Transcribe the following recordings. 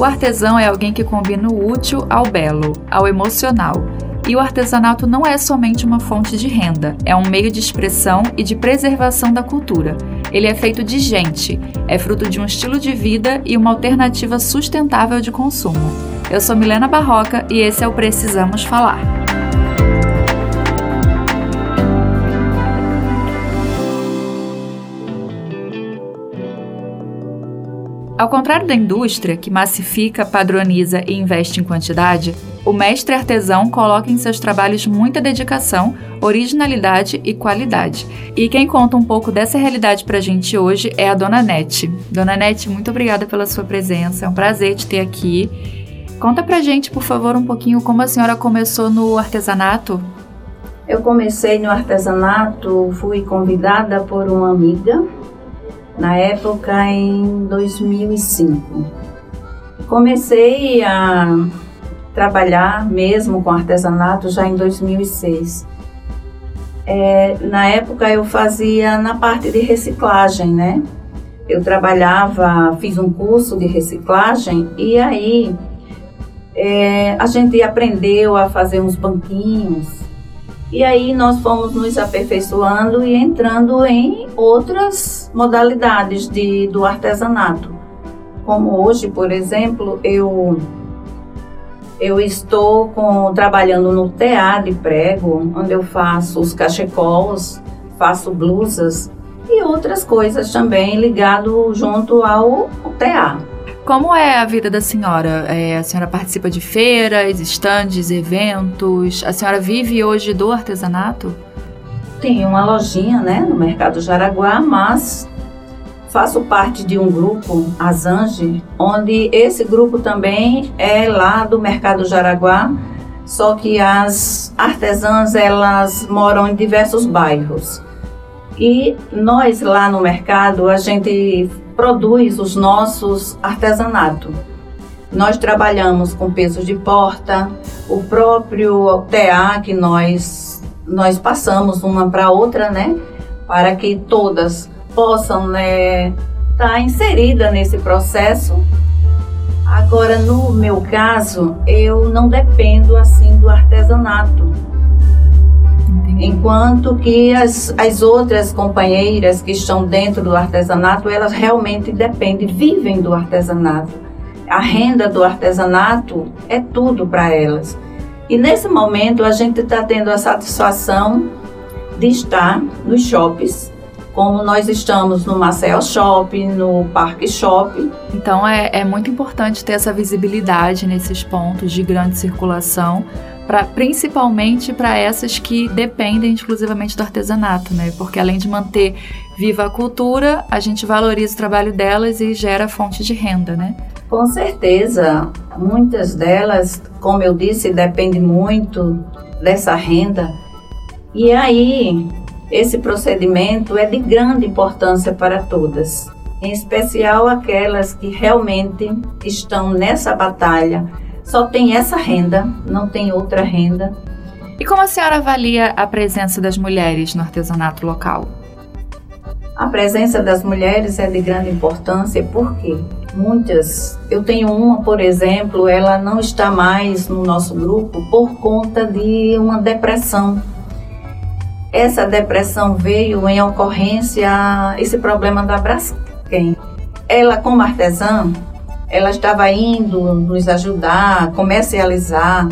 O artesão é alguém que combina o útil ao belo, ao emocional. E o artesanato não é somente uma fonte de renda, é um meio de expressão e de preservação da cultura. Ele é feito de gente, é fruto de um estilo de vida e uma alternativa sustentável de consumo. Eu sou Milena Barroca e esse é o Precisamos Falar. Ao contrário da indústria, que massifica, padroniza e investe em quantidade, o mestre artesão coloca em seus trabalhos muita dedicação, originalidade e qualidade. E quem conta um pouco dessa realidade pra gente hoje é a Dona Nete. Dona Nete, muito obrigada pela sua presença, é um prazer te ter aqui. Conta pra gente, por favor, um pouquinho como a senhora começou no artesanato. Eu comecei no artesanato, fui convidada por uma amiga na época em 2005. Comecei a trabalhar mesmo com artesanato já em 2006. É, na época eu fazia na parte de reciclagem, né? Eu trabalhava, fiz um curso de reciclagem e aí é, a gente aprendeu a fazer uns banquinhos, e aí nós fomos nos aperfeiçoando e entrando em outras modalidades de, do artesanato. Como hoje, por exemplo, eu eu estou com, trabalhando no TA de prego, onde eu faço os cachecols, faço blusas e outras coisas também ligado junto ao TA. Como é a vida da senhora? É, a senhora participa de feiras, estandes, eventos? A senhora vive hoje do artesanato? Tenho uma lojinha né, no Mercado Jaraguá, mas faço parte de um grupo, a Zange, onde esse grupo também é lá do Mercado Jaraguá, só que as artesãs elas moram em diversos bairros. E nós lá no mercado, a gente produz os nossos artesanatos. Nós trabalhamos com pesos de porta, o próprio TA que nós, nós passamos uma para outra, né? Para que todas possam né, estar tá inserida nesse processo. Agora, no meu caso, eu não dependo assim do artesanato Enquanto que as, as outras companheiras que estão dentro do artesanato, elas realmente dependem, vivem do artesanato. A renda do artesanato é tudo para elas. E nesse momento a gente está tendo a satisfação de estar nos shoppings, como nós estamos no Marcel Shopping, no Parque Shopping. Então é, é muito importante ter essa visibilidade nesses pontos de grande circulação Pra, principalmente para essas que dependem exclusivamente do artesanato, né? Porque além de manter viva a cultura, a gente valoriza o trabalho delas e gera fonte de renda, né? Com certeza, muitas delas, como eu disse, dependem muito dessa renda. E aí, esse procedimento é de grande importância para todas, em especial aquelas que realmente estão nessa batalha só tem essa renda, não tem outra renda. E como a senhora avalia a presença das mulheres no artesanato local? A presença das mulheres é de grande importância porque muitas, eu tenho uma, por exemplo, ela não está mais no nosso grupo por conta de uma depressão. Essa depressão veio em ocorrência esse problema da Braskem. Ela como artesã, ela estava indo nos ajudar, comercializar,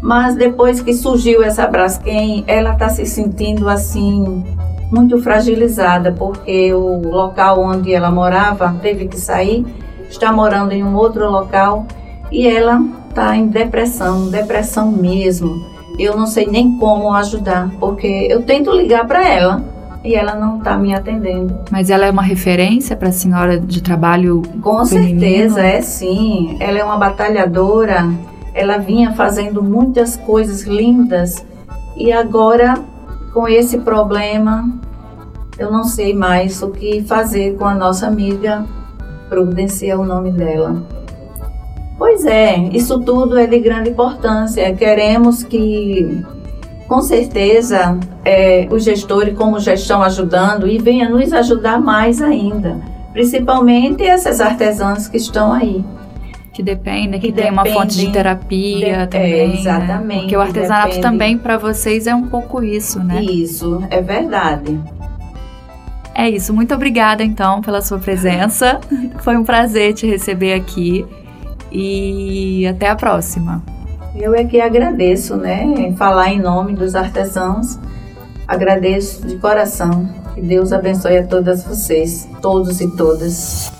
mas depois que surgiu essa Braskem, ela está se sentindo assim muito fragilizada, porque o local onde ela morava teve que sair, está morando em um outro local e ela está em depressão, depressão mesmo. Eu não sei nem como ajudar, porque eu tento ligar para ela, e ela não está me atendendo. Mas ela é uma referência para a senhora de trabalho? Com feminino? certeza, é sim. Ela é uma batalhadora, ela vinha fazendo muitas coisas lindas e agora, com esse problema, eu não sei mais o que fazer com a nossa amiga Prudência, é o nome dela. Pois é, isso tudo é de grande importância. Queremos que com certeza é, os gestores, como já estão ajudando, e venha nos ajudar mais ainda, principalmente essas artesãs que estão aí. que dependem, que, que tem uma fonte de terapia de, também. É, exatamente. Né? Porque o artesanato depende. também para vocês é um pouco isso, né? Isso, é verdade. É isso. Muito obrigada então pela sua presença. Foi um prazer te receber aqui e até a próxima. Eu é que agradeço, né? Falar em nome dos artesãos. Agradeço de coração. Que Deus abençoe a todas vocês, todos e todas.